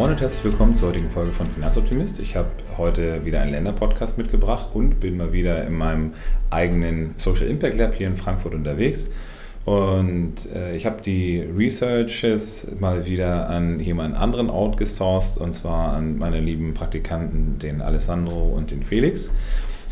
Moin und herzlich willkommen zur heutigen Folge von Finanzoptimist. Ich habe heute wieder einen Länderpodcast mitgebracht und bin mal wieder in meinem eigenen Social Impact Lab hier in Frankfurt unterwegs. Und äh, ich habe die Researches mal wieder an jemand anderen outgesourced und zwar an meine lieben Praktikanten, den Alessandro und den Felix.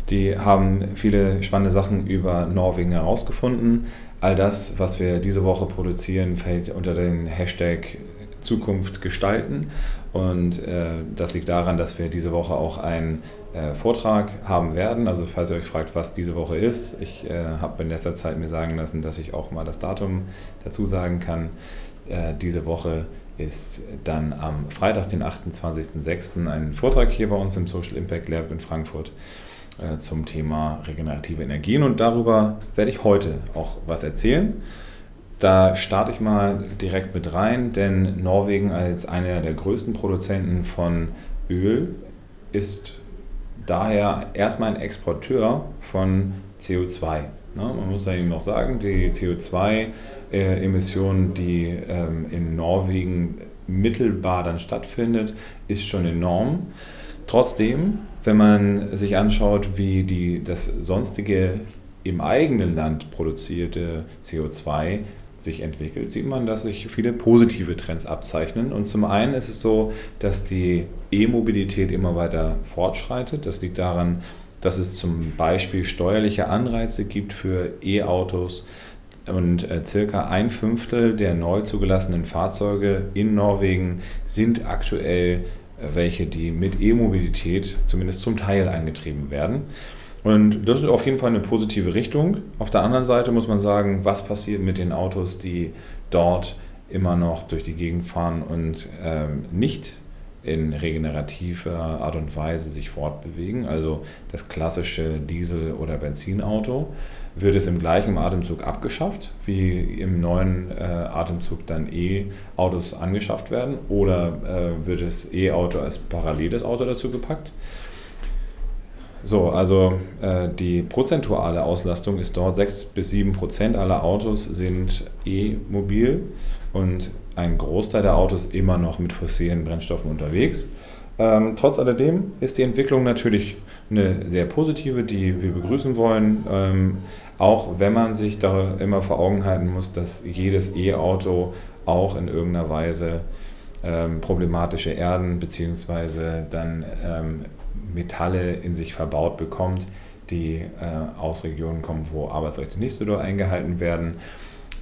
Die haben viele spannende Sachen über Norwegen herausgefunden. All das, was wir diese Woche produzieren, fällt unter den Hashtag Zukunft gestalten. Und äh, das liegt daran, dass wir diese Woche auch einen äh, Vortrag haben werden. Also falls ihr euch fragt, was diese Woche ist, ich äh, habe in letzter Zeit mir sagen lassen, dass ich auch mal das Datum dazu sagen kann. Äh, diese Woche ist dann am Freitag, den 28.06. ein Vortrag hier bei uns im Social Impact Lab in Frankfurt äh, zum Thema regenerative Energien. Und darüber werde ich heute auch was erzählen. Da starte ich mal direkt mit rein, denn Norwegen als einer der größten Produzenten von Öl ist daher erstmal ein Exporteur von CO2. Ne, man muss ja eben noch sagen, die CO2-Emission, die ähm, in Norwegen mittelbar dann stattfindet, ist schon enorm. Trotzdem, wenn man sich anschaut, wie die, das sonstige im eigenen Land produzierte CO2 sich entwickelt, sieht man, dass sich viele positive Trends abzeichnen. Und zum einen ist es so, dass die E-Mobilität immer weiter fortschreitet. Das liegt daran, dass es zum Beispiel steuerliche Anreize gibt für E-Autos. Und äh, circa ein Fünftel der neu zugelassenen Fahrzeuge in Norwegen sind aktuell äh, welche, die mit E-Mobilität zumindest zum Teil angetrieben werden. Und das ist auf jeden Fall eine positive Richtung. Auf der anderen Seite muss man sagen, was passiert mit den Autos, die dort immer noch durch die Gegend fahren und ähm, nicht in regenerativer Art und Weise sich fortbewegen. Also das klassische Diesel- oder Benzinauto wird es im gleichen Atemzug abgeschafft, wie im neuen äh, Atemzug dann E-Autos angeschafft werden oder äh, wird das E-Auto als paralleles Auto dazu gepackt. So, also äh, die prozentuale Auslastung ist dort 6 bis 7 Prozent aller Autos sind E-mobil und ein Großteil der Autos immer noch mit fossilen Brennstoffen unterwegs. Ähm, trotz alledem ist die Entwicklung natürlich eine sehr positive, die wir begrüßen wollen, ähm, auch wenn man sich da immer vor Augen halten muss, dass jedes E-Auto auch in irgendeiner Weise ähm, problematische Erden bzw. dann ähm, Metalle in sich verbaut bekommt, die äh, aus Regionen kommen, wo Arbeitsrechte nicht so doll eingehalten werden,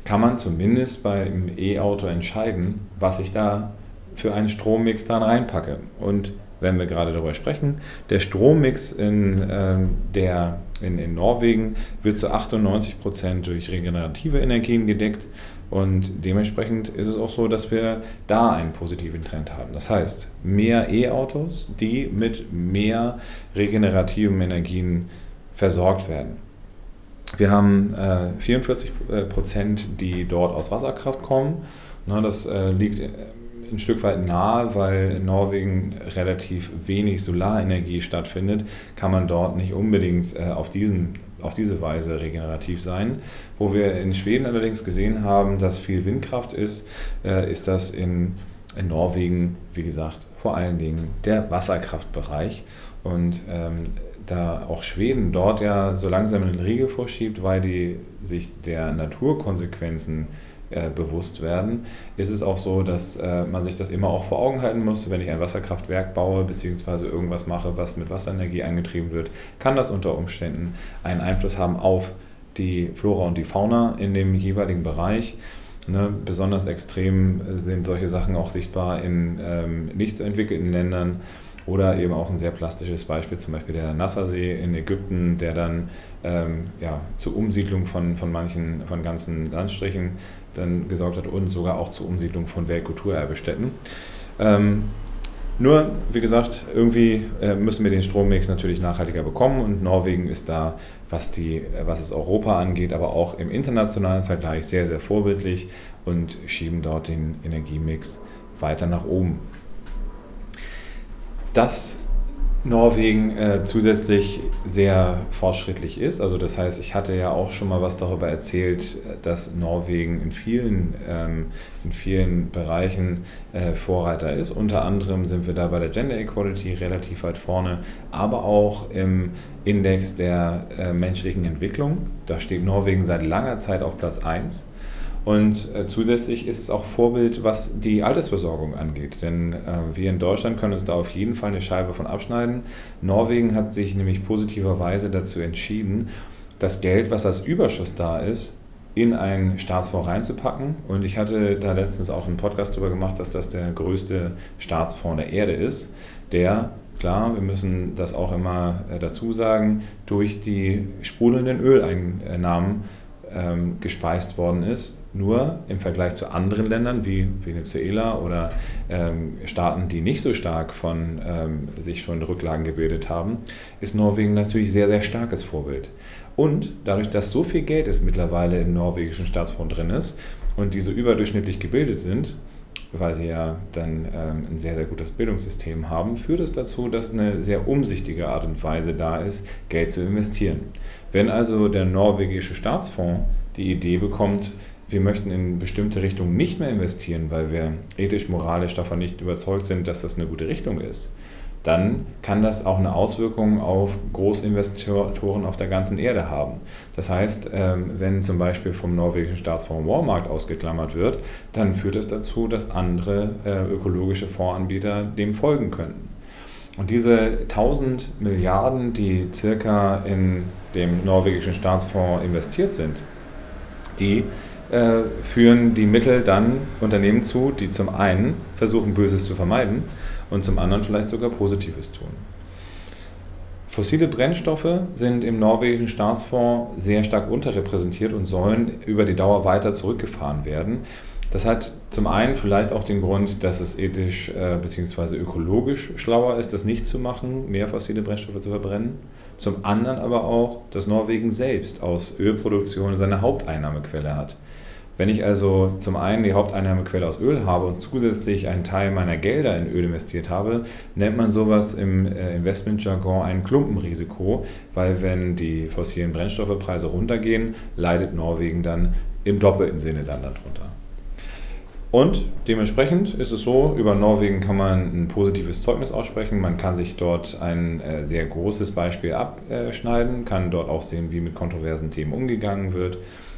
kann man zumindest beim E-Auto entscheiden, was ich da für einen Strommix dann reinpacke. Und wenn wir gerade darüber sprechen, der Strommix in, äh, der, in, in Norwegen wird zu 98 Prozent durch regenerative Energien gedeckt. Und dementsprechend ist es auch so, dass wir da einen positiven Trend haben. Das heißt, mehr E-Autos, die mit mehr regenerativen Energien versorgt werden. Wir haben äh, 44 äh, Prozent, die dort aus Wasserkraft kommen. Na, das äh, liegt äh, ein Stück weit nahe, weil in Norwegen relativ wenig Solarenergie stattfindet, kann man dort nicht unbedingt äh, auf diesen auf diese Weise regenerativ sein. Wo wir in Schweden allerdings gesehen haben, dass viel Windkraft ist, äh, ist das in, in Norwegen, wie gesagt, vor allen Dingen der Wasserkraftbereich. Und ähm, da auch Schweden dort ja so langsam in den Riegel vorschiebt, weil die sich der Naturkonsequenzen äh, bewusst werden, ist es auch so, dass äh, man sich das immer auch vor Augen halten muss. Wenn ich ein Wasserkraftwerk baue bzw. irgendwas mache, was mit Wasserenergie angetrieben wird, kann das unter Umständen einen Einfluss haben auf die Flora und die Fauna in dem jeweiligen Bereich. Ne, besonders extrem sind solche Sachen auch sichtbar in ähm, nicht so entwickelten Ländern oder eben auch ein sehr plastisches Beispiel, zum Beispiel der Nassersee in Ägypten, der dann ähm, ja, zur Umsiedlung von, von manchen, von ganzen Landstrichen dann gesorgt hat und sogar auch zur Umsiedlung von Weltkulturerbestätten. Ähm, nur, wie gesagt, irgendwie äh, müssen wir den Strommix natürlich nachhaltiger bekommen und Norwegen ist da, was, die, was es Europa angeht, aber auch im internationalen Vergleich sehr, sehr vorbildlich und schieben dort den Energiemix weiter nach oben. Das Norwegen äh, zusätzlich sehr fortschrittlich ist. Also das heißt, ich hatte ja auch schon mal was darüber erzählt, dass Norwegen in vielen, ähm, in vielen Bereichen äh, Vorreiter ist. Unter anderem sind wir da bei der Gender Equality relativ weit vorne, aber auch im Index der äh, menschlichen Entwicklung. Da steht Norwegen seit langer Zeit auf Platz 1. Und äh, zusätzlich ist es auch Vorbild, was die Altersversorgung angeht. Denn äh, wir in Deutschland können uns da auf jeden Fall eine Scheibe von abschneiden. Norwegen hat sich nämlich positiverweise dazu entschieden, das Geld, was als Überschuss da ist, in einen Staatsfonds reinzupacken. Und ich hatte da letztens auch einen Podcast darüber gemacht, dass das der größte Staatsfonds der Erde ist, der Klar, wir müssen das auch immer äh, dazu sagen, durch die sprudelnden Öleinnahmen ähm, gespeist worden ist. Nur im Vergleich zu anderen Ländern wie Venezuela oder ähm, Staaten, die nicht so stark von ähm, sich schon Rücklagen gebildet haben, ist Norwegen natürlich sehr, sehr starkes Vorbild. Und dadurch, dass so viel Geld ist mittlerweile im norwegischen Staatsfonds drin ist und diese überdurchschnittlich gebildet sind, weil sie ja dann ähm, ein sehr, sehr gutes Bildungssystem haben, führt es dazu, dass eine sehr umsichtige Art und Weise da ist, Geld zu investieren. Wenn also der norwegische Staatsfonds die Idee bekommt, wir möchten in bestimmte Richtungen nicht mehr investieren, weil wir ethisch, moralisch davon nicht überzeugt sind, dass das eine gute Richtung ist, dann kann das auch eine Auswirkung auf Großinvestoren auf der ganzen Erde haben. Das heißt, ähm, wenn zum Beispiel vom norwegischen Staatsfonds Walmart ausgeklammert wird, dann führt es das dazu, dass andere äh, ökologische Fondsanbieter dem folgen könnten. Und diese 1000 Milliarden, die circa in dem norwegischen Staatsfonds investiert sind, die äh, führen die Mittel dann Unternehmen zu, die zum einen versuchen, Böses zu vermeiden und zum anderen vielleicht sogar Positives tun. Fossile Brennstoffe sind im norwegischen Staatsfonds sehr stark unterrepräsentiert und sollen über die Dauer weiter zurückgefahren werden. Das hat zum einen vielleicht auch den Grund, dass es ethisch äh, bzw. ökologisch schlauer ist, das nicht zu machen, mehr fossile Brennstoffe zu verbrennen. Zum anderen aber auch, dass Norwegen selbst aus Ölproduktion seine Haupteinnahmequelle hat. Wenn ich also zum einen die Haupteinnahmequelle aus Öl habe und zusätzlich einen Teil meiner Gelder in Öl investiert habe, nennt man sowas im äh, Investmentjargon ein Klumpenrisiko, weil wenn die fossilen Brennstoffepreise runtergehen, leidet Norwegen dann im doppelten Sinne dann darunter. Und dementsprechend ist es so, über Norwegen kann man ein positives Zeugnis aussprechen. Man kann sich dort ein äh, sehr großes Beispiel abschneiden, kann dort auch sehen, wie mit kontroversen Themen umgegangen wird.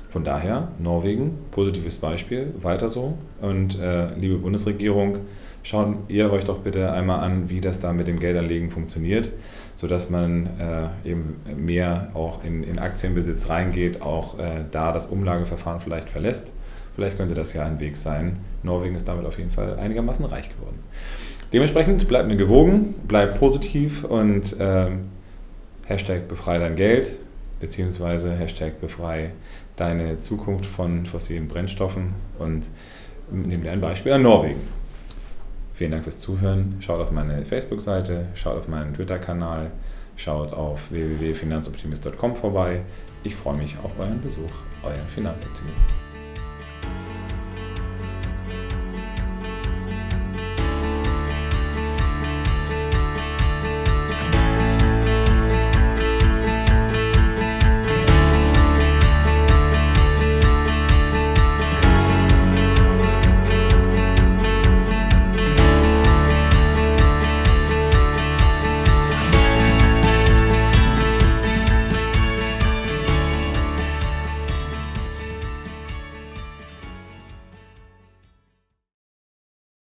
Von daher, Norwegen, positives Beispiel, weiter so. Und äh, liebe Bundesregierung, schaut ihr euch doch bitte einmal an, wie das da mit dem Geldanlegen funktioniert, sodass man äh, eben mehr auch in, in Aktienbesitz reingeht, auch äh, da das Umlageverfahren vielleicht verlässt. Vielleicht könnte das ja ein Weg sein. Norwegen ist damit auf jeden Fall einigermaßen reich geworden. Dementsprechend bleibt mir gewogen, bleibt positiv und ähm, Hashtag befrei dein Geld beziehungsweise Hashtag befrei deine Zukunft von fossilen Brennstoffen und nimm dir ein Beispiel an Norwegen. Vielen Dank fürs Zuhören. Schaut auf meine Facebook-Seite, schaut auf meinen Twitter-Kanal, schaut auf www.finanzoptimist.com vorbei. Ich freue mich auf euren Besuch. Euer Finanzoptimist.